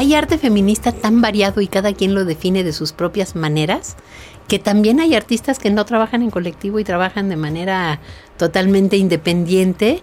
Hay arte feminista tan variado y cada quien lo define de sus propias maneras, que también hay artistas que no trabajan en colectivo y trabajan de manera totalmente independiente,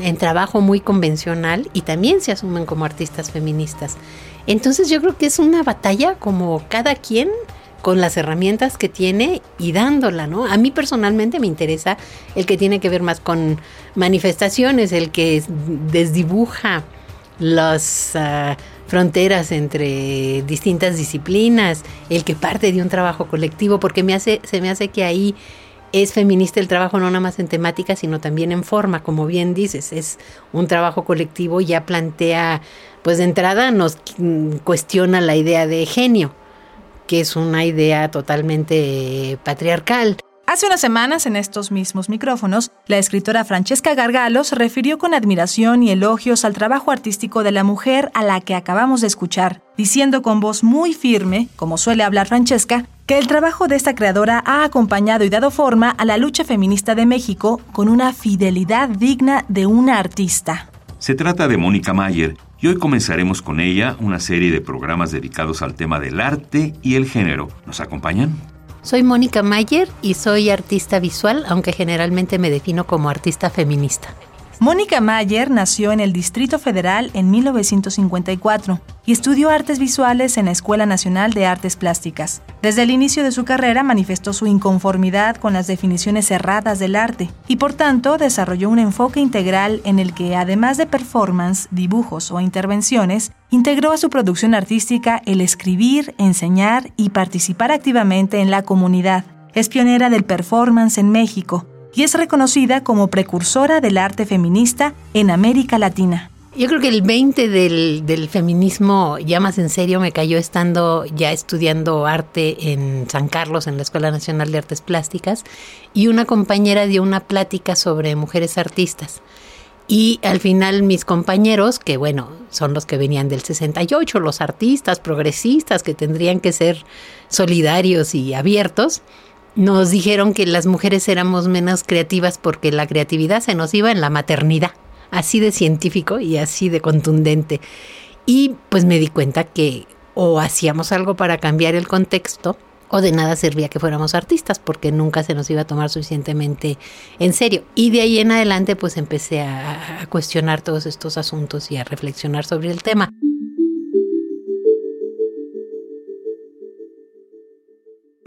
en trabajo muy convencional y también se asumen como artistas feministas. Entonces yo creo que es una batalla como cada quien con las herramientas que tiene y dándola, ¿no? A mí personalmente me interesa el que tiene que ver más con manifestaciones, el que desdibuja las ah, fronteras entre distintas disciplinas, el que parte de un trabajo colectivo, porque me hace, se me hace que ahí es feminista el trabajo no nada más en temática, sino también en forma, como bien dices, es un trabajo colectivo, ya plantea, pues de entrada nos cuestiona la idea de genio, que es una idea totalmente patriarcal. Hace unas semanas, en estos mismos micrófonos, la escritora Francesca Gargalo se refirió con admiración y elogios al trabajo artístico de la mujer a la que acabamos de escuchar, diciendo con voz muy firme, como suele hablar Francesca, que el trabajo de esta creadora ha acompañado y dado forma a la lucha feminista de México con una fidelidad digna de una artista. Se trata de Mónica Mayer y hoy comenzaremos con ella una serie de programas dedicados al tema del arte y el género. ¿Nos acompañan? Soy Mónica Mayer y soy artista visual, aunque generalmente me defino como artista feminista. Mónica Mayer nació en el Distrito Federal en 1954 y estudió artes visuales en la Escuela Nacional de Artes Plásticas. Desde el inicio de su carrera manifestó su inconformidad con las definiciones cerradas del arte y por tanto desarrolló un enfoque integral en el que, además de performance, dibujos o intervenciones, integró a su producción artística el escribir, enseñar y participar activamente en la comunidad. Es pionera del performance en México y es reconocida como precursora del arte feminista en América Latina. Yo creo que el 20 del, feminismo ya más en serio me cayó estando ya estudiando arte en San Carlos, en la Escuela Nacional de Artes Plásticas, y una compañera dio una plática sobre mujeres artistas. Y al final mis compañeros, que bueno, son los que venían del 68, los artistas progresistas que tendrían que ser solidarios y abiertos, nos dijeron que las mujeres éramos menos creativas porque la creatividad se nos iba en la maternidad, así de científico y así de contundente. Y pues me di cuenta que o hacíamos algo para cambiar el contexto, o de nada servía que fuéramos artistas porque nunca se nos iba a tomar suficientemente en serio. Y de ahí en adelante pues empecé a, a cuestionar todos estos asuntos y a reflexionar sobre el tema.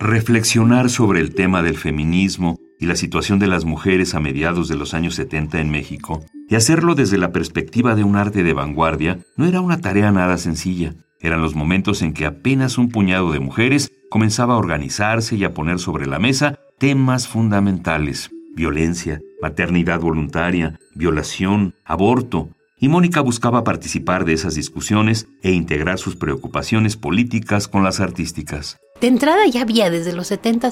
Reflexionar sobre el tema del feminismo y la situación de las mujeres a mediados de los años 70 en México, y hacerlo desde la perspectiva de un arte de vanguardia, no era una tarea nada sencilla. Eran los momentos en que apenas un puñado de mujeres comenzaba a organizarse y a poner sobre la mesa temas fundamentales, violencia, maternidad voluntaria, violación, aborto, y Mónica buscaba participar de esas discusiones e integrar sus preocupaciones políticas con las artísticas. De entrada ya había, desde los 70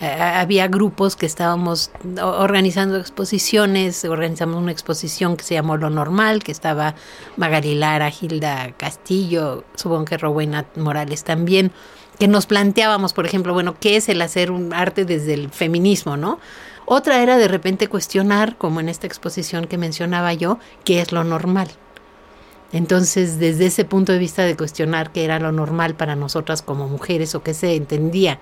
había, grupos que estábamos organizando exposiciones, organizamos una exposición que se llamó Lo Normal, que estaba Magali Lara, Hilda Castillo, supongo que Rowena Morales también, que nos planteábamos, por ejemplo, bueno, ¿qué es el hacer un arte desde el feminismo, no? Otra era de repente cuestionar, como en esta exposición que mencionaba yo, qué es lo normal. Entonces, desde ese punto de vista de cuestionar qué era lo normal para nosotras como mujeres o qué se entendía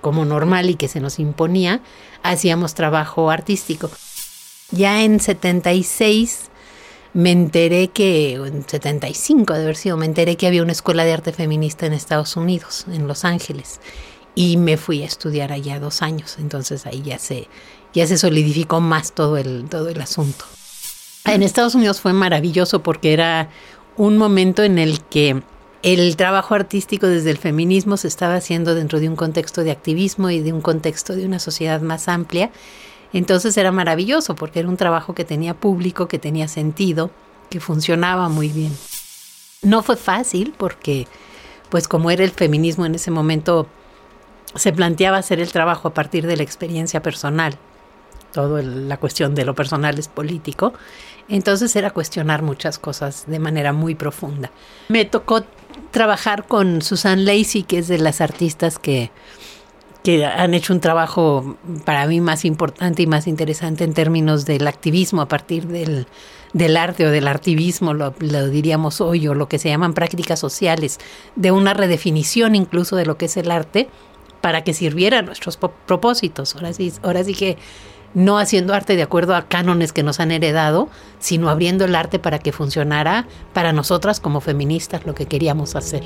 como normal y que se nos imponía, hacíamos trabajo artístico. Ya en 76 me enteré que, en 75 de haber sido, me enteré que había una escuela de arte feminista en Estados Unidos, en Los Ángeles, y me fui a estudiar allá dos años. Entonces ahí ya se, ya se solidificó más todo el, todo el asunto. En Estados Unidos fue maravilloso porque era un momento en el que el trabajo artístico desde el feminismo se estaba haciendo dentro de un contexto de activismo y de un contexto de una sociedad más amplia. Entonces era maravilloso porque era un trabajo que tenía público, que tenía sentido, que funcionaba muy bien. No fue fácil porque, pues como era el feminismo en ese momento, se planteaba hacer el trabajo a partir de la experiencia personal. Toda la cuestión de lo personal es político. Entonces era cuestionar muchas cosas de manera muy profunda. Me tocó trabajar con Susan Lacey, que es de las artistas que, que han hecho un trabajo para mí más importante y más interesante en términos del activismo a partir del, del arte o del activismo, lo, lo, diríamos hoy, o lo que se llaman prácticas sociales, de una redefinición incluso de lo que es el arte para que sirviera a nuestros propósitos. Ahora sí, ahora sí que no haciendo arte de acuerdo a cánones que nos han heredado, sino abriendo el arte para que funcionara para nosotras como feministas lo que queríamos hacer.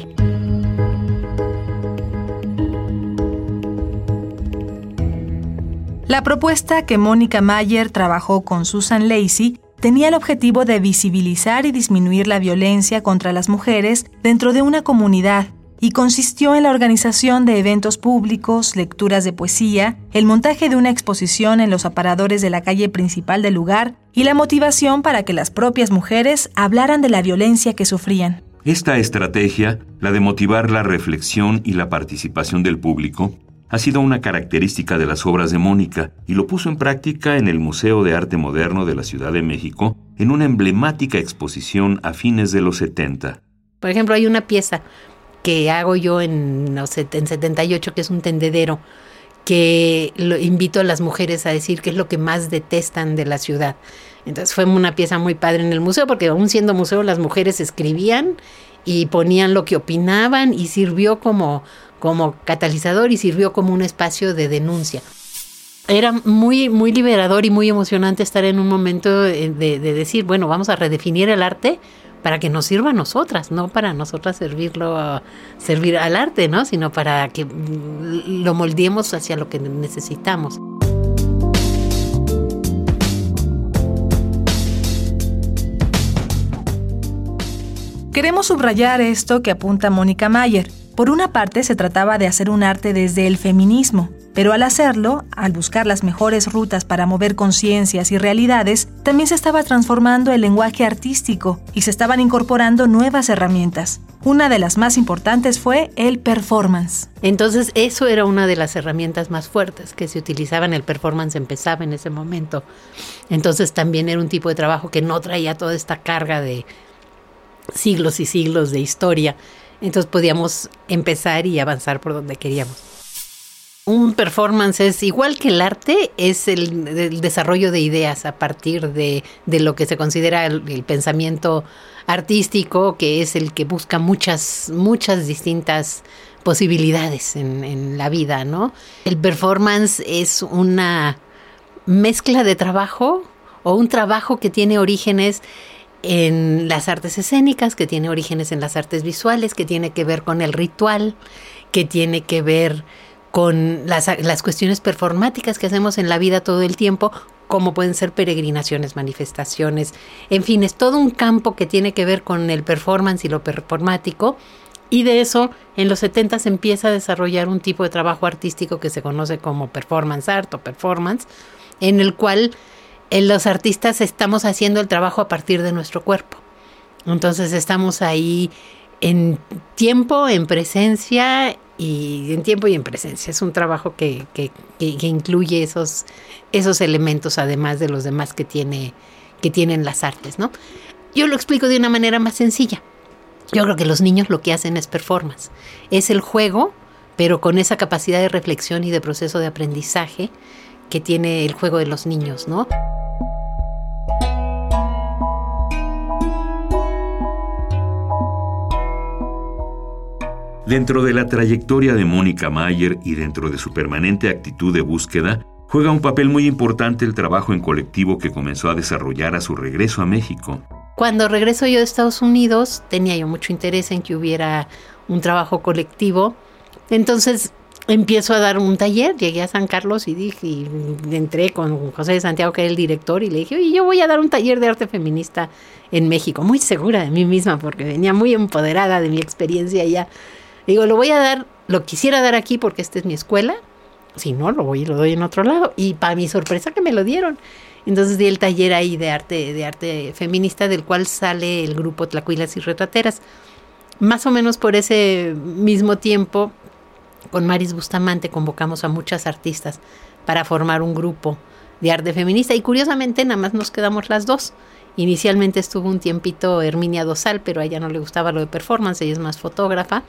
La propuesta que Mónica Mayer trabajó con Susan Lacey tenía el objetivo de visibilizar y disminuir la violencia contra las mujeres dentro de una comunidad y consistió en la organización de eventos públicos, lecturas de poesía, el montaje de una exposición en los aparadores de la calle principal del lugar y la motivación para que las propias mujeres hablaran de la violencia que sufrían. Esta estrategia, la de motivar la reflexión y la participación del público, ha sido una característica de las obras de Mónica y lo puso en práctica en el Museo de Arte Moderno de la Ciudad de México en una emblemática exposición a fines de los 70. Por ejemplo, hay una pieza que hago yo en, no sé, en 78, que es un tendedero, que invito a las mujeres a decir qué es lo que más detestan de la ciudad. Entonces fue una pieza muy padre en el museo, porque aún siendo museo las mujeres escribían y ponían lo que opinaban y sirvió como, como catalizador y sirvió como un espacio de denuncia. Era muy, muy liberador y muy emocionante estar en un momento de, de decir, bueno, vamos a redefinir el arte para que nos sirva a nosotras, no para nosotras servirlo, servir al arte, ¿no? Sino para que lo moldeemos hacia lo que necesitamos. Queremos subrayar esto que apunta Mónica Mayer. Por una parte, se trataba de hacer un arte desde el feminismo, pero al hacerlo, al buscar las mejores rutas para mover conciencias y realidades, también se estaba transformando el lenguaje artístico y se estaban incorporando nuevas herramientas. Una de las más importantes fue el performance. Entonces eso era una de las herramientas más fuertes que se utilizaban. El performance empezaba en ese momento. Entonces también era un tipo de trabajo que no traía toda esta carga de siglos y siglos de historia. Entonces podíamos empezar y avanzar por donde queríamos. Un performance es igual que el arte, es el, desarrollo de ideas a partir de, lo que se considera el, pensamiento artístico, que es el que busca muchas, muchas distintas posibilidades en, en la vida, ¿no? El performance es una mezcla de trabajo o un trabajo que tiene orígenes en las artes escénicas, que tiene orígenes en las artes visuales, que tiene que ver con el ritual, que tiene que ver con las, las cuestiones performáticas que hacemos en la vida todo el tiempo, como pueden ser peregrinaciones, manifestaciones, en fin, es todo un campo que tiene que ver con el performance y lo performático. Y de eso, en los 70 se empieza a desarrollar un tipo de trabajo artístico que se conoce como performance art o performance, en el cual eh, los artistas estamos haciendo el trabajo a partir de nuestro cuerpo. Entonces estamos ahí en tiempo, en presencia y en tiempo y en presencia. Es un trabajo que, que, incluye esos, esos elementos, además de los demás que, tiene, que tienen las artes, ¿no? Yo lo explico de una manera más sencilla. Yo creo que los niños lo que hacen es performance. Es el juego, pero con esa capacidad de reflexión y de proceso de aprendizaje que tiene el juego de los niños, ¿no? Dentro de la trayectoria de Mónica Mayer y dentro de su permanente actitud de búsqueda, juega un papel muy importante el trabajo en colectivo que comenzó a desarrollar a su regreso a México. Cuando regreso yo de Estados Unidos, tenía yo mucho interés en que hubiera un trabajo colectivo. Entonces empiezo a dar un taller, llegué a San Carlos y dije, y entré con José de Santiago, que era el director, y le dije, oye, yo voy a dar un taller de arte feminista en México, muy segura de mí misma, porque venía muy empoderada de mi experiencia allá. Digo, lo voy a dar, lo quisiera dar aquí porque esta es mi escuela. Si no, lo voy y lo doy en otro lado. Y para mi sorpresa que me lo dieron. Entonces di el taller ahí de arte, de arte feminista, del cual sale el grupo Tlacuilas y Retrateras. Más o menos por ese mismo tiempo con Maris Bustamante convocamos a muchas artistas para formar un grupo de arte feminista y curiosamente nada más nos quedamos las dos. Inicialmente estuvo un tiempito Herminia Dosal, pero a ella no le gustaba lo de performance, ella es más fotógrafa.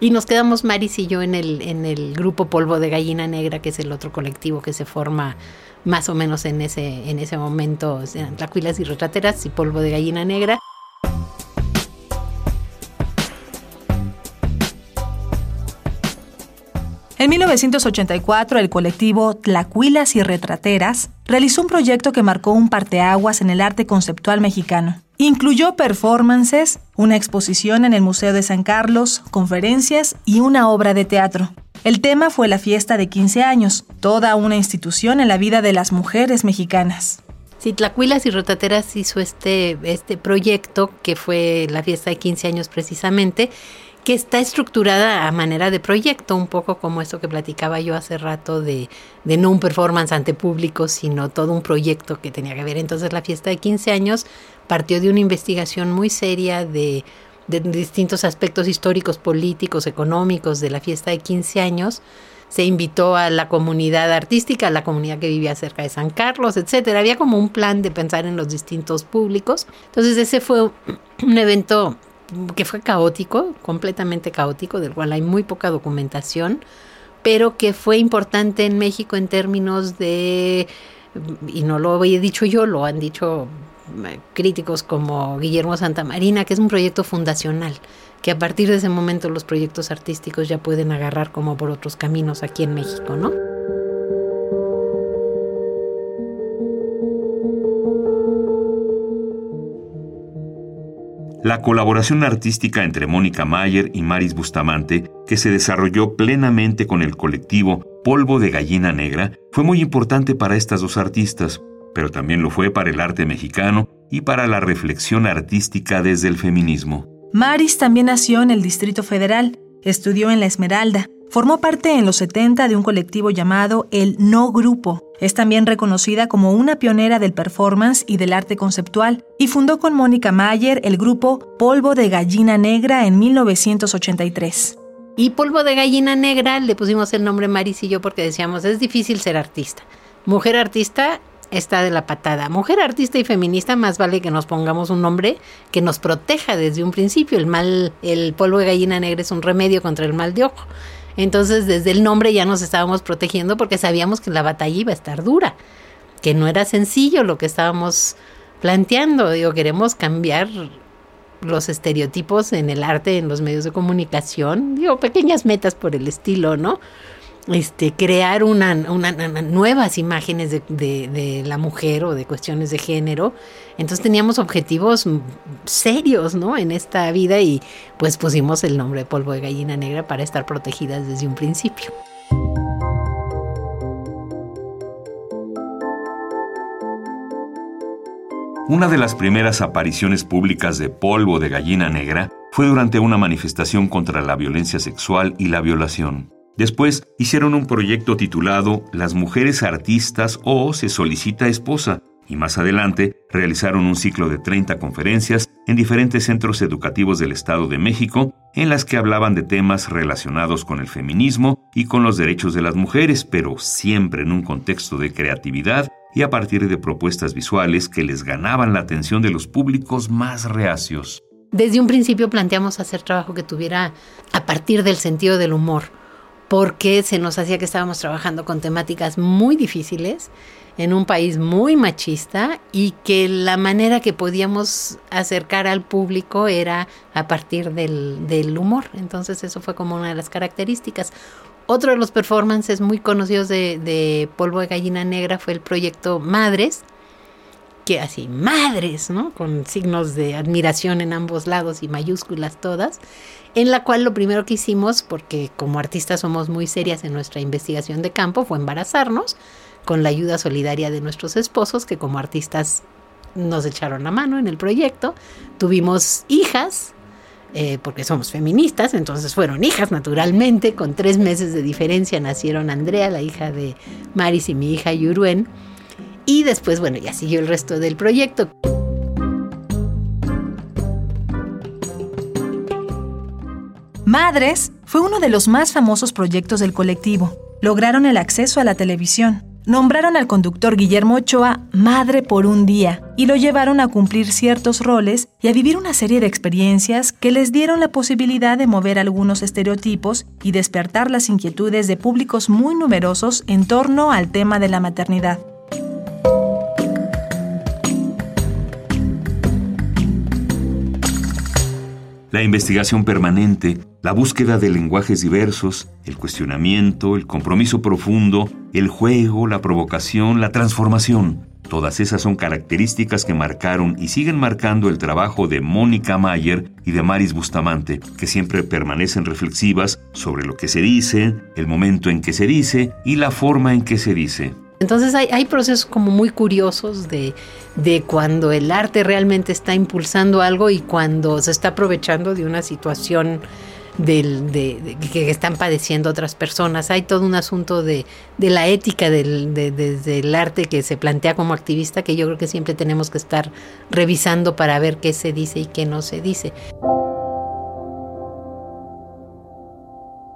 Y nos quedamos Maris y yo en el, en el grupo Polvo de Gallina Negra, que es el otro colectivo que se forma más o menos en ese, en ese momento, y Retrateras y Polvo de Gallina Negra. En 1984, el colectivo Tlacuilas y Retrateras realizó un proyecto que marcó un parteaguas en el arte conceptual mexicano. Incluyó performances, una exposición en el Museo de San Carlos, conferencias y una obra de teatro. El tema fue la fiesta de 15 años, toda una institución en la vida de las mujeres mexicanas. Sí, Tlacuilas y Retrateras hizo este, este proyecto que fue la fiesta de 15 años precisamente que está estructurada a manera de proyecto, un poco como eso que platicaba yo hace rato de, de, no un performance ante público, sino todo un proyecto que tenía que ver. Entonces la fiesta de 15 años partió de una investigación muy seria de, de distintos aspectos históricos, políticos, económicos de la fiesta de 15 años. Se invitó a la comunidad artística, a la comunidad que vivía cerca de San Carlos, etcétera. Había como un plan de pensar en los distintos públicos. Entonces ese fue un evento que fue caótico, completamente caótico, del cual hay muy poca documentación, pero que fue importante en México en términos de, y no lo he dicho yo, lo han dicho críticos como Guillermo Santamarina, que es un proyecto fundacional, que a partir de ese momento los proyectos artísticos ya pueden agarrar como por otros caminos aquí en México, ¿no? la colaboración artística entre Mónica Mayer y Maris Bustamante, que se desarrolló plenamente con el colectivo Polvo de Gallina Negra, fue muy importante para estas dos artistas, pero también lo fue para el arte mexicano y para la reflexión artística desde el feminismo. Maris también nació en el Distrito Federal, estudió en La Esmeralda, Formó parte en los 70 de un colectivo llamado El No Grupo. Es también reconocida como una pionera del performance y del arte conceptual y fundó con Mónica Mayer el grupo Polvo de Gallina Negra en 1983. Y Polvo de Gallina Negra le pusimos el nombre Maris y yo porque decíamos, es difícil ser artista. Mujer artista está de la patada. Mujer artista y feminista, más vale que nos pongamos un nombre que nos proteja desde un principio. El mal, el polvo de gallina negra es un remedio contra el mal de ojo. Entonces, desde el nombre ya nos estábamos protegiendo porque sabíamos que la batalla iba a estar dura, que no era sencillo lo que estábamos planteando. Digo, queremos cambiar los estereotipos en el arte, en los medios de comunicación, digo, pequeñas metas por el estilo, ¿no? Este, crear nuevas imágenes de, de, la mujer o de cuestiones de género. Entonces teníamos objetivos serios, ¿no? En esta vida y pues pusimos el nombre de polvo de gallina negra para estar protegidas desde un principio. Una de las primeras apariciones públicas de polvo de gallina negra fue durante una manifestación contra la violencia sexual y la violación. Después hicieron un proyecto titulado Las mujeres artistas o Se solicita esposa, y más adelante realizaron un ciclo de 30 conferencias en diferentes centros educativos del Estado de México, en las que hablaban de temas relacionados con el feminismo y con los derechos de las mujeres, pero siempre en un contexto de creatividad y a partir de propuestas visuales que les ganaban la atención de los públicos más reacios. Desde un principio planteamos hacer trabajo que tuviera a partir del sentido del humor porque se nos hacía que estábamos trabajando con temáticas muy difíciles en un país muy machista y que la manera que podíamos acercar al público era a partir del, humor. Entonces eso fue como una de las características. Otro de los performances muy conocidos de, de Polvo de Gallina Negra fue el proyecto Madres, que así, madres, ¿no? Con signos de admiración en ambos lados y mayúsculas todas en la cual lo primero que hicimos, porque como artistas somos muy serias en nuestra investigación de campo, fue embarazarnos con la ayuda solidaria de nuestros esposos, que como artistas nos echaron la mano en el proyecto. Tuvimos hijas, eh, porque somos feministas, entonces fueron hijas naturalmente, con tres meses de diferencia nacieron Andrea, la hija de Maris y mi hija Yuruen, y después, bueno, ya siguió el resto del proyecto. Madres fue uno de los más famosos proyectos del colectivo. Lograron el acceso a la televisión, nombraron al conductor Guillermo Ochoa madre por un día y lo llevaron a cumplir ciertos roles y a vivir una serie de experiencias que les dieron la posibilidad de mover algunos estereotipos y despertar las inquietudes de públicos muy numerosos en torno al tema de la maternidad. La investigación permanente, la búsqueda de lenguajes diversos, el cuestionamiento, el compromiso profundo, el juego, la provocación, la transformación. Todas esas son características que marcaron y siguen marcando el trabajo de Mónica Mayer y de Maris Bustamante, que siempre permanecen reflexivas sobre lo que se dice, el momento en que se dice y la forma en que se dice. Entonces hay, procesos como muy curiosos de, cuando el arte realmente está impulsando algo y cuando se está aprovechando de una situación de, que están padeciendo otras personas. Hay todo un asunto de, la ética del, del arte que se plantea como activista que yo creo que siempre tenemos que estar revisando para ver qué se dice y qué no se dice.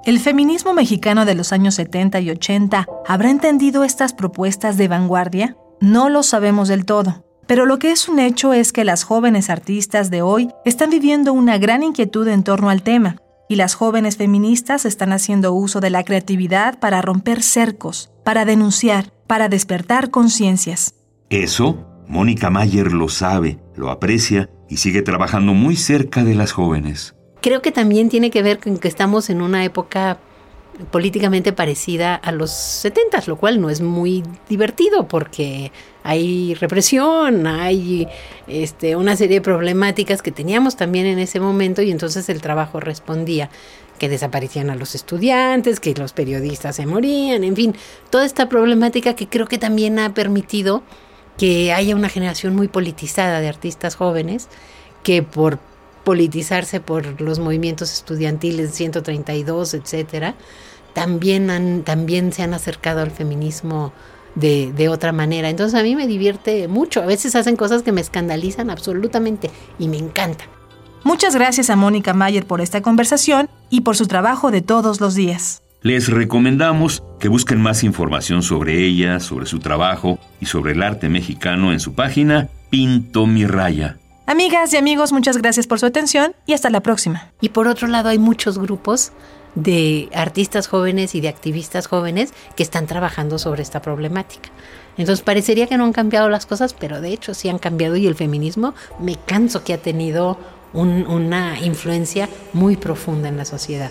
¿El feminismo mexicano de los años 70 y 80 habrá entendido estas propuestas de vanguardia? No lo sabemos del todo, pero lo que es un hecho es que las jóvenes artistas de hoy están viviendo una gran inquietud en torno al tema, y las jóvenes feministas están haciendo uso de la creatividad para romper cercos, para denunciar, para despertar conciencias. Eso, Mónica Mayer lo sabe, lo aprecia y sigue trabajando muy cerca de las jóvenes. Creo que también tiene que ver con que estamos en una época políticamente parecida a los 70, lo cual no es muy divertido porque hay represión, hay este, una serie de problemáticas que teníamos también en ese momento y entonces el trabajo respondía que desaparecían a los estudiantes, que los periodistas se morían, en fin, toda esta problemática que creo que también ha permitido que haya una generación muy politizada de artistas jóvenes que por politizarse por los movimientos estudiantiles 132, etcétera, también, han, también se han acercado al feminismo de, de, otra manera. Entonces a mí me divierte mucho. A veces hacen cosas que me escandalizan absolutamente y me encanta. Muchas gracias a Mónica Mayer por esta conversación y por su trabajo de todos los días. Les recomendamos que busquen más información sobre ella, sobre su trabajo y sobre el arte mexicano en su página Pinto Mi Raya. Amigas y amigos, muchas gracias por su atención y hasta la próxima. Y por otro lado, hay muchos grupos de artistas jóvenes y de activistas jóvenes que están trabajando sobre esta problemática. Entonces parecería que no han cambiado las cosas, pero de hecho sí han cambiado y el feminismo me canso que ha tenido una influencia muy profunda en la sociedad.